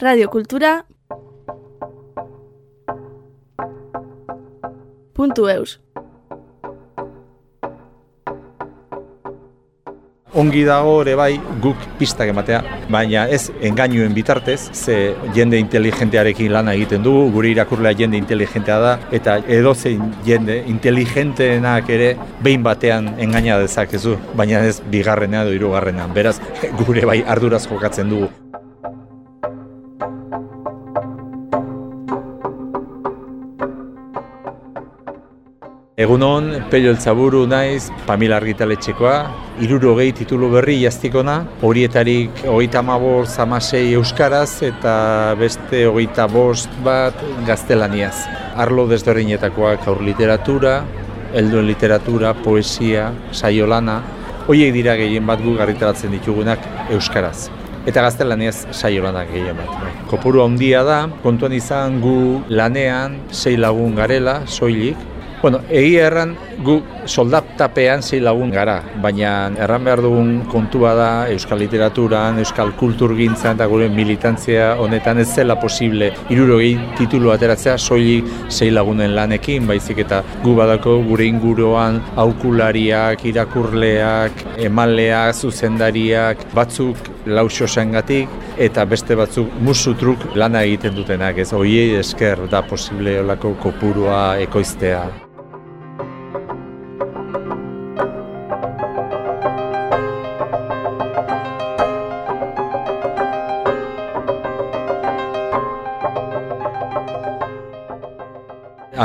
Radio Kultura eus. Ongi dago ere bai guk pistak ematea, baina ez engainuen bitartez, ze jende inteligentearekin lana egiten dugu, gure irakurlea jende inteligentea da, eta edozein jende inteligenteenak ere behin batean engaina dezakezu, baina ez bigarrena edo hirugarrenean. Beraz, gure bai arduraz jokatzen dugu. Egunon, Pello Eltzaburu naiz, Pamila Argitaletxekoa, iruro titulu berri jaztikona, horietarik hogeita bost amasei euskaraz eta beste hogeita bost bat gaztelaniaz. Arlo desberdinetakoak aur literatura, helduen literatura, poesia, saiolana, horiek dira gehien bat gu garritaratzen ditugunak euskaraz. Eta gaztelaniaz saiolanak gehien bat. Kopuru handia da, kontuan izan gu lanean sei lagun garela, soilik, Bueno, egia erran gu soldatapean zei lagun gara, baina erran behar dugun kontua da euskal literaturan, euskal kulturgintzan eta gure militantzia honetan ez zela posible irurogei titulu ateratzea soilik zei lagunen lanekin, baizik eta gu badako gure inguruan aukulariak, irakurleak, emaleak, zuzendariak, batzuk lauso eta beste batzuk musutruk lana egiten dutenak, ez hoiei esker da posible olako kopurua ekoiztea.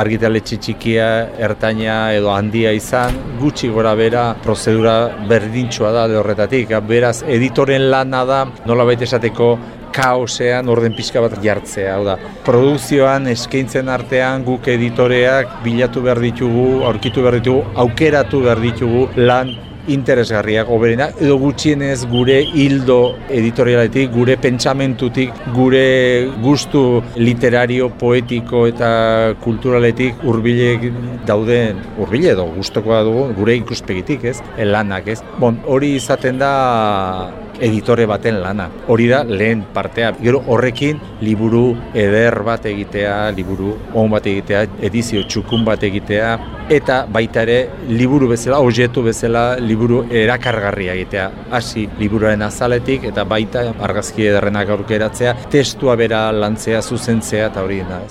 Argitaletxe txikia, ertaina edo handia izan, gutxi gora bera prozedura berdintxoa da horretatik. Beraz, editoren lana da, nola baita esateko, kaosean orden pixka bat jartzea, hau da. Produkzioan eskaintzen artean guk editoreak bilatu behar ditugu, aurkitu behar ditugu, aukeratu behar ditugu lan interesgarriak oberena edo gutxienez gure hildo editorialetik, gure pentsamentutik, gure gustu literario, poetiko eta kulturaletik hurbilek dauden hurbile edo gustokoa dugu gure ikuspegitik, ez? Lanak, ez? Bon, hori izaten da editore baten lana. Hori da lehen partea. Gero horrekin liburu eder bat egitea, liburu on bat egitea, edizio txukun bat egitea, eta baita ere liburu bezala, objetu bezala, liburu erakargarria egitea. Hasi liburuaren azaletik eta baita argazki ederrenak aurkeratzea, testua bera lantzea, zuzentzea eta hori da.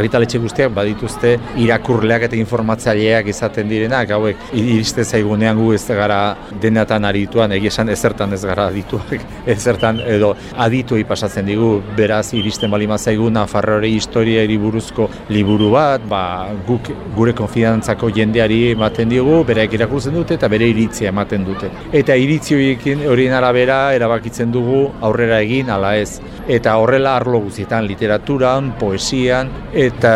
Argitaletxe guztiak badituzte irakurleak eta informatzaileak izaten direnak, hauek iriste zaigunean gu ez gara denatan arituan, egia esan ezertan ez gara adituak, ezertan edo adituei pasatzen digu, beraz iristen balima zaigu Nafarroari historia buruzko liburu bat, ba, guk gure konfidantzako jendeari ematen digu, bereak irakurtzen dute eta bere iritzia ematen dute. Eta iritzi horiekin horien arabera erabakitzen dugu aurrera egin ala ez. Eta horrela arlo guztietan literaturan, poesian, eta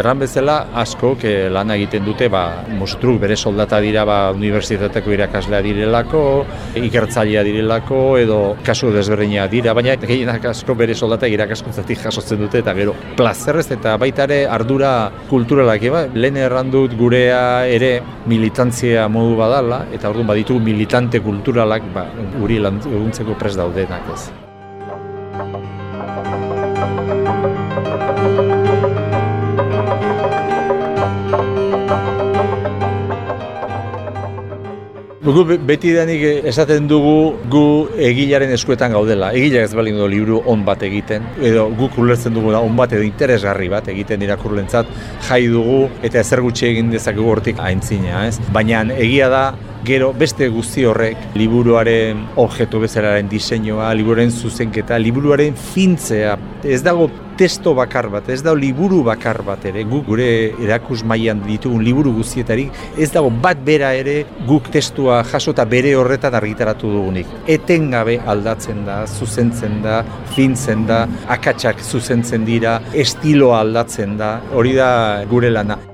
erran bezala asko ke lan egiten dute ba mostruk bere soldata dira ba unibertsitateko irakaslea direlako ikertzailea direlako edo kasu desberdina dira baina gehienak asko bere soldata irakaskuntzatik jasotzen dute eta gero plazerrez eta baita ere ardura kulturalak eba lehen errandut gurea ere militantzia modu badala eta orduan baditu militante kulturalak ba guri laguntzeko pres daudenak ez Gu beti denik esaten dugu gu egilaren eskuetan gaudela. Egila ez balin du liburu on bat egiten, edo guk ulertzen dugu da on bat edo interesgarri bat egiten irakurlentzat jai dugu eta ezer gutxi egin dezakegu hortik aintzina, ez? Baina egia da Gero beste guzti horrek, liburuaren objektu bezalaren diseinua, liburuaren zuzenketa, liburuaren fintzea, ez dago testo bakar bat, ez dago liburu bakar bat ere, guk gure erakus mailan ditugun liburu guztietarik, ez dago bat bera ere guk testua jasota bere horretan argitaratu dugunik. Etengabe aldatzen da, zuzentzen da, fintzen da, akatsak zuzentzen dira, estiloa aldatzen da, hori da gure lana.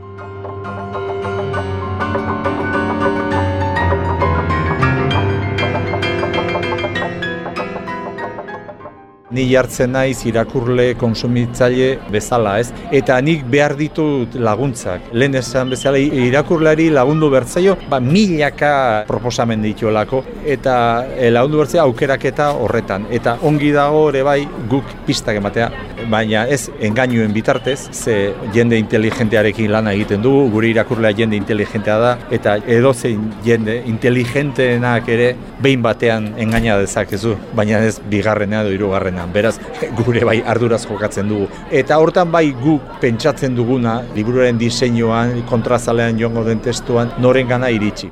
Ni jartzen naiz irakurle konsumitzaile bezala, ez? Eta nik behar ditut laguntzak. Lehen esan bezala irakurlari lagundu bertzaio, ba, milaka proposamen dituelako eta e, lagundu bertzaio aukeraketa horretan. Eta ongi dago ere bai guk pistak ematea, baina ez engainuen bitartez, ze jende inteligentearekin lana egiten dugu, gure irakurlea jende inteligentea da, eta edozein jende inteligenteenak ere behin batean engaina dezakezu, baina ez bigarrena edo hirugarrena. Beraz, gure bai arduraz jokatzen dugu. Eta hortan bai guk pentsatzen duguna, liburuaren diseinuan, kontrazalean joango den testuan, noren gana iritsi.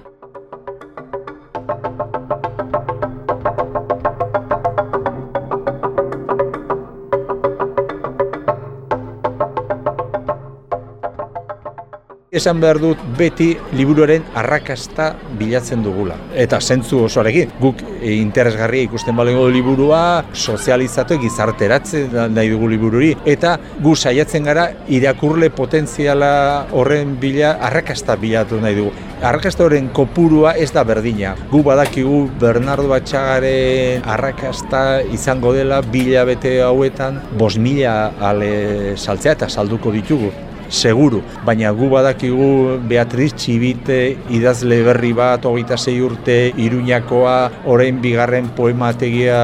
Esan behar dut beti liburuaren arrakasta bilatzen dugula. Eta zentzu osoarekin, guk interesgarria ikusten balengo liburua, sozializatu gizarteratzen nahi dugu libururi, eta gu saiatzen gara irakurle potentziala horren bila arrakasta bilatu nahi dugu. Arrakasta horren kopurua ez da berdina. Gu badakigu Bernardo Batxagaren arrakasta izango dela bila bete hauetan, bos mila ale saltzea eta salduko ditugu seguru, baina gu badakigu Beatriz Txibite idazle berri bat, hogeita zei urte, iruñakoa, orain bigarren poemategia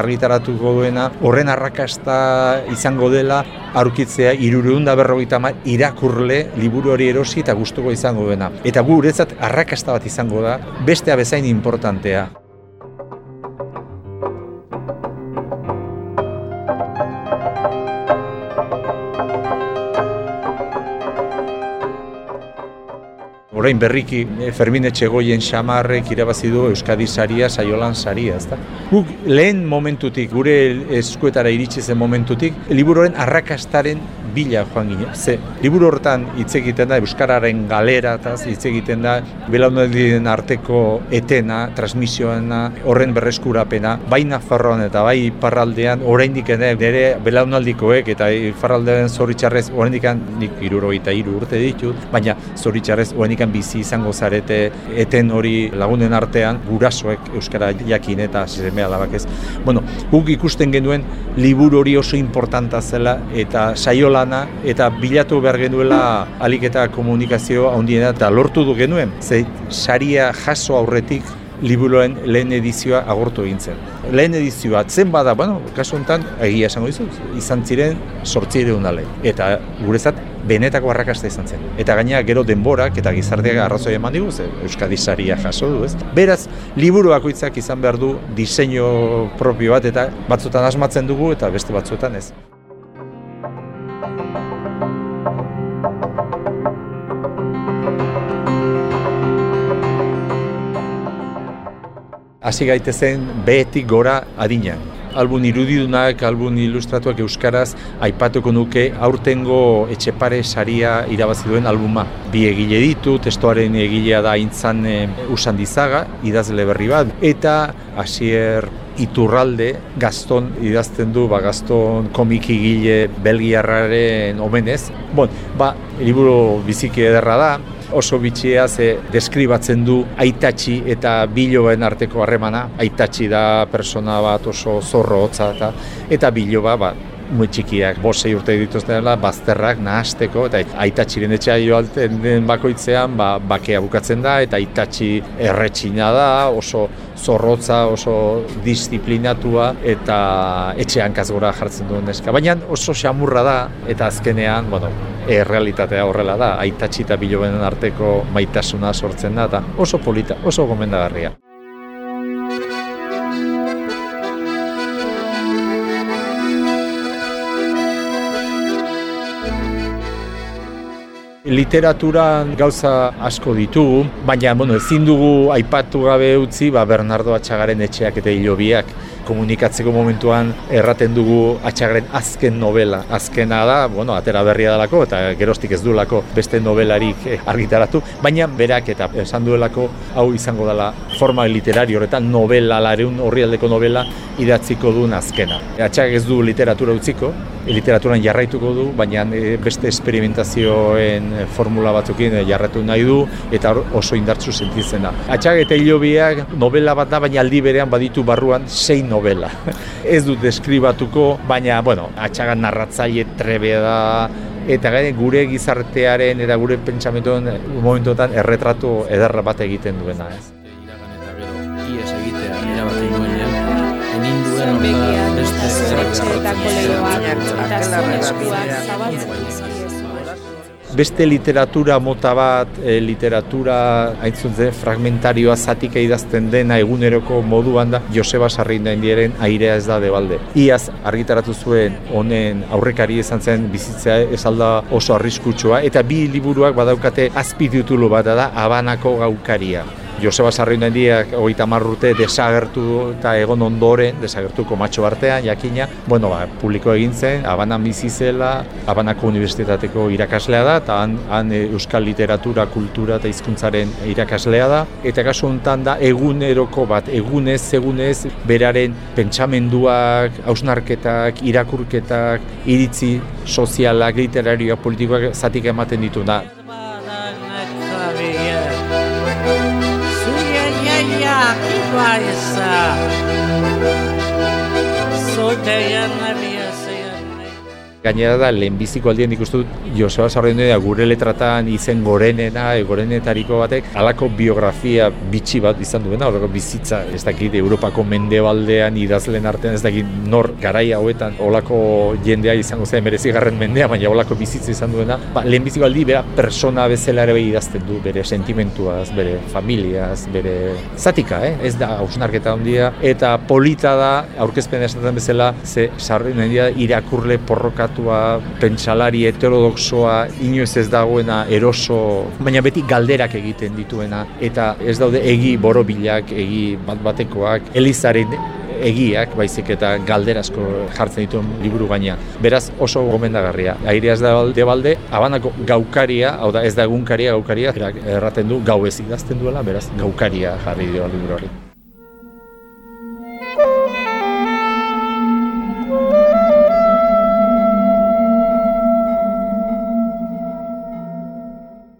argitaratuko duena, horren arrakasta izango dela, aurkitzea irureun da berrogeita irakurle liburu hori erosi eta gustuko izango duena. Eta gu uretzat arrakasta bat izango da, bestea bezain importantea. Orain berriki eh, Fermin Etxegoien xamarrek irabazi du Euskadi saria, Saiolan saria, ezta? Guk lehen momentutik, gure eskuetara iritsi zen momentutik, liburuaren arrakastaren bila joan gine. Ze, liburu hortan hitz egiten da, Euskararen galera eta hitz egiten da, belaunaldien arteko etena, transmisioena, horren berreskurapena, bai Nafarroan eta bai Parraldean, oraindik ere nire belaunaldikoek eta Farraldean zoritxarrez, oraindik nik iruro eta iru urte ditut, baina zoritxarrez oraindik bizi izango zarete eten hori lagunen artean, gurasoek Euskara jakin eta zeme alabak ez. Bueno, guk ikusten genuen liburu hori oso importanta zela eta saiola lana eta bilatu behar genuela aliketa komunikazio handiena eta lortu du genuen. Ze saria jaso aurretik liburoen lehen edizioa agortu egin zen. Lehen edizioa zen bada, bueno, kasu honetan, egia esango dizut, izan ziren sortzire unale. Eta gurezat, benetako arrakasta izan zen. Eta gainera gero denborak eta gizarteak arrazoi eman digu, ze Euskadi saria jaso du, ez? Beraz, liburu bakoitzak izan behar du diseinu propio bat eta batzutan asmatzen dugu eta beste batzuetan ez. Hasi gaitezen behetik gora adinean. Albun irudidunak, albun ilustratuak euskaraz, aipatuko nuke aurtengo etxepare saria irabazi duen albuma. Bi egile ditu, testoaren egilea da intzan e, usan dizaga, idazle berri bat, eta hasier iturralde Gaston idazten du, ba, Gaston komiki gile belgiarraren omenez. Bon, ba, liburu biziki ederra da, oso bitxia ze deskribatzen du aitatxi eta biloben arteko harremana. Aitatxi da persona bat oso zorro hotza eta, eta biloba ba, muy txikiak, bosei urte dituzten dela, bazterrak nahasteko, eta aitatxiren etxea joalten den bakoitzean, ba, bakea bukatzen da, eta aitatxi erretxina da, oso zorrotza, oso disiplinatua, eta etxean kazgora jartzen duen neska. Baina oso xamurra da, eta azkenean, bueno, errealitatea horrela da, aitatxi eta bilobenen arteko maitasuna sortzen da, eta oso polita, oso gomendagarria. Literaturan gauza asko ditugu, baina bueno, ezin dugu aipatu gabe utzi ba, Bernardo Atxagaren etxeak eta hilobiak komunikatzeko momentuan erraten dugu Atxagaren azken novela. Azkena da, bueno, atera berria dalako eta gerostik ez duelako beste novelarik eh, argitaratu, baina berak eta esan duelako hau izango dela forma literario horretan novela, lareun horri aldeko novela idatziko duen azkena. Atxag ez du literatura utziko, literaturan jarraituko du, baina eh, beste esperimentazioen formula batzukin jarratu nahi du eta oso indartsu sentitzen da. Atxag eta hilobiak novela bat da, baina aldi berean baditu barruan sei novela. Ez dut deskribatuko, baina, bueno, atxagan narratzaile trebe da, eta gaine gure gizartearen eta gure pentsamentuen momentuetan erretratu ederra bat egiten duena, ez. Ies egitea, erabate nuenean, enin duen beste zerretxeetako lehioak, eta zuen eskuak zabaltzen beste literatura mota bat, e, literatura haintzun zen fragmentarioa zatika idazten dena eguneroko moduan da Joseba Sarrindain dieren airea ez da debalde. Iaz argitaratu zuen honen aurrekari izan zen bizitzea ez alda oso arriskutsua eta bi liburuak badaukate azpitutulu bat da Abanako gaukaria. Joseba Sarriun diak hogeita urte desagertu eta egon ondoren, desagertuko matxo artean, jakina, bueno, ba, publiko egin zen, Abanan bizi zela, Abanako Unibertsitateko irakaslea da, eta han, han Euskal Literatura, Kultura eta Hizkuntzaren irakaslea da, eta kasu honetan da eguneroko bat, egunez, egunez, beraren pentsamenduak, hausnarketak, irakurketak, iritzi sozialak, literarioak, politikoak zatik ematen ditu da. Twice, uh, so day. Gainera da, lehenbiziko aldien ikustu dut, Joseba Sarrendu da gure letratan izen gorenena, e, gorenetariko batek, alako biografia bitxi bat izan duena, horreko bizitza, ez dakit, Europako mendebaldean, idazlen artean, ez dakit, nor garai hauetan, olako jendea izango zen, merezigarren mendea, baina olako bizitza izan duena, ba, lehenbiziko aldi, bera, persona bezala ere idazten du, bere sentimentuaz, bere familiaz, bere zatika, eh? ez da, hausnarketa handia, eta polita da, aurkezpen esaten bezala, ze sarren irakurle porroka merkatua, pentsalari heterodoxoa, inoez ez dagoena eroso, baina beti galderak egiten dituena, eta ez daude egi borobilak, egi bat batekoak, elizaren egiak, baizik eta galderazko jartzen dituen liburu baina. Beraz oso gomendagarria. Aireaz da balde balde, abanako gaukaria, hau da ez da egunkaria gaukaria, erraten du gau ez idazten duela, beraz gaukaria jarri dio liburu hori.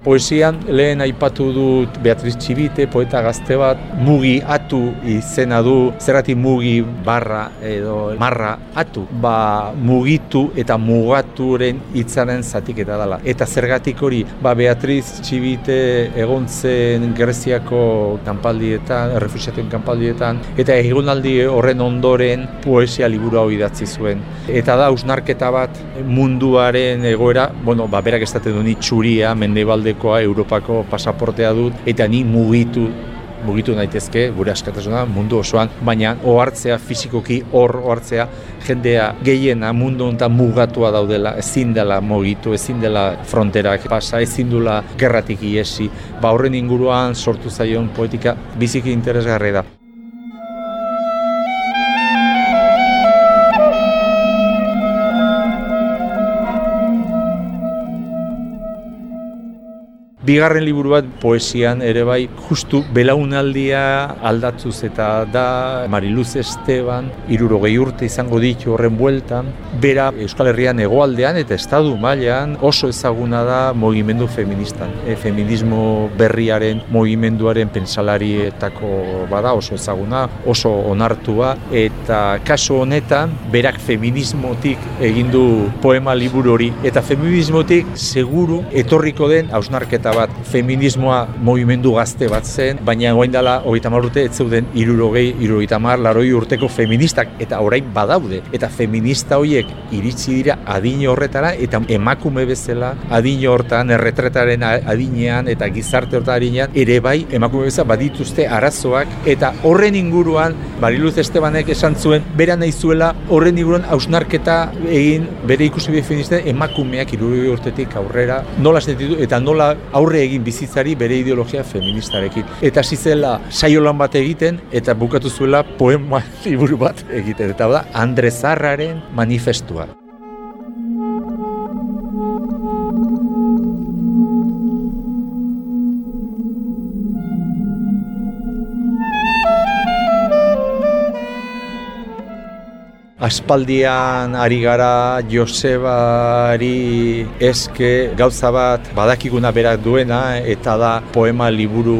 Poesian lehen aipatu dut Beatriz Txibite, poeta gazte bat, mugi atu izena du, zerrati mugi barra edo marra atu, ba mugitu eta mugaturen hitzaren zatik eta dela. Eta zergatik hori, ba Beatriz Txibite egon zen Greziako kanpaldietan, errefusiatuen kanpaldietan, eta egonaldi horren ondoren poesia liburu hau idatzi zuen. Eta da, usnarketa bat munduaren egoera, bueno, ba, berak estaten du ni txuria, mendebalde Europako pasaportea dut eta ni mugitu mugitu daitezke gure askatasuna mundu osoan, baina ohartzea fisikoki hor ohartzea jendea gehiena mundu honetan mugatua daudela, ezin dela mugitu, ezin dela fronterak pasa, ezin dula gerratik iesi, ba horren inguruan sortu zaion poetika biziki interesgarri da. Bigarren liburu bat poesian ere bai justu belaunaldia aldatzuz eta da Mariluz Esteban irurogei urte izango ditu horren bueltan. Bera Euskal Herrian egoaldean eta estadu mailan oso ezaguna da mogimendu feministan. E, feminismo berriaren mogimenduaren pentsalarietako bada oso ezaguna oso onartua. Eta kaso honetan berak feminismotik egin du poema liburu hori. Eta feminismotik seguru etorriko den hausnarketa bat feminismoa movimendu gazte bat zen, baina goain dela hogeita urte ez zeuden irurogei, irurogeita mar, laroi urteko feministak eta orain badaude. Eta feminista horiek iritsi dira adine horretara eta emakume bezala adine hortan, erretretaren adinean eta gizarte hortan adinean, ere bai emakume bezala badituzte arazoak eta horren inguruan Bariluz Estebanek esan zuen, bera nahi zuela horren inguruan hausnarketa egin bere ikusi feminista emakumeak irurogei urtetik aurrera nola sentitu eta nola aurre aurre egin bizitzari bere ideologia feministarekin. Eta hasi zela saio lan bat egiten eta bukatu zuela poema liburu bat egiten. Eta da Andre Zarraren manifestua. Aspaldian ari gara Josebari eske gauza bat badakiguna berak duena eta da poema liburu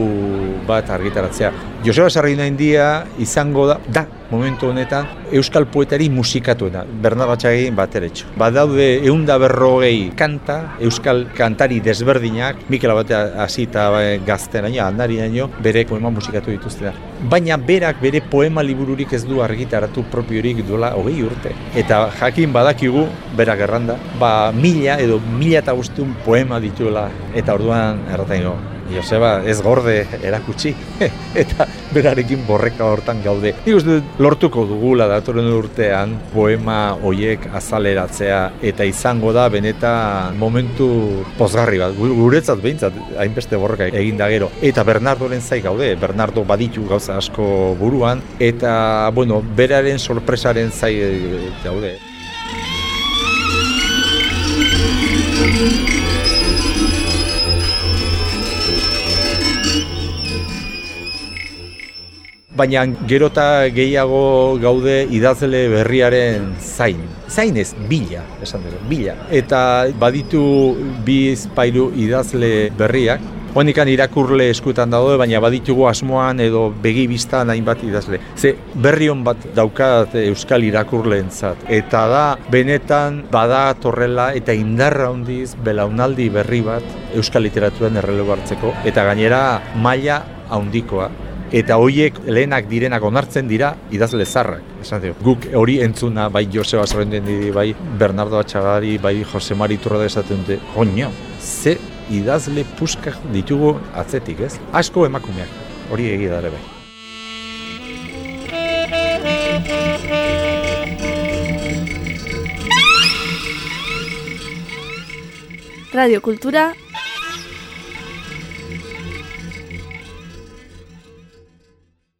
bat argitaratzea. Joseba Sarrina India izango da, da, momentu honetan, Euskal poetari musikatuena, Bernardo Atxagin bateretxo. Badaude eunda berrogei kanta, Euskal kantari desberdinak, Mikel Abatea hasita gazten aina, handari aino, bere poema musikatu dituzte da. Baina berak bere poema libururik ez du argitaratu propiorik duela hogei urte. Eta jakin badakigu, berak erranda, ba mila edo mila eta poema dituela, eta orduan errataino, Joseba ez gorde erakutsi eta berarekin borreka hortan gaude. Nik uste lortuko dugula datorren urtean poema hoiek azaleratzea eta izango da benetan momentu pozgarri bat. Guretzat behintzat hainbeste borreka egin da gero. Eta Bernardoren zai gaude, Bernardo baditu gauza asko buruan eta bueno, beraren sorpresaren zai gaude. Baina gerota gehiago gaude idazle berriaren zain. Zain ez, bila, esan dugu, bila. Eta baditu bi pairu idazle berriak, Honikan irakurle eskutan daude, baina baditugu asmoan edo begi biztan hainbat idazle. Ze berri hon bat daukat Euskal irakurleentzat Eta da, benetan bada torrela eta indarra handiz belaunaldi berri bat Euskal literaturan errelego hartzeko. Eta gainera maila handikoa eta horiek lehenak direnak onartzen dira idazle zarrak. Esan dio, guk hori entzuna bai Joseba Zorrenden di, bai Bernardo Atxagari, bai Jose Mari Turrada esaten dute, joño, ze idazle puskak ditugu atzetik, ez? Asko emakumeak, hori egi dara bai. Radio Kultura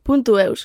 puntu eus.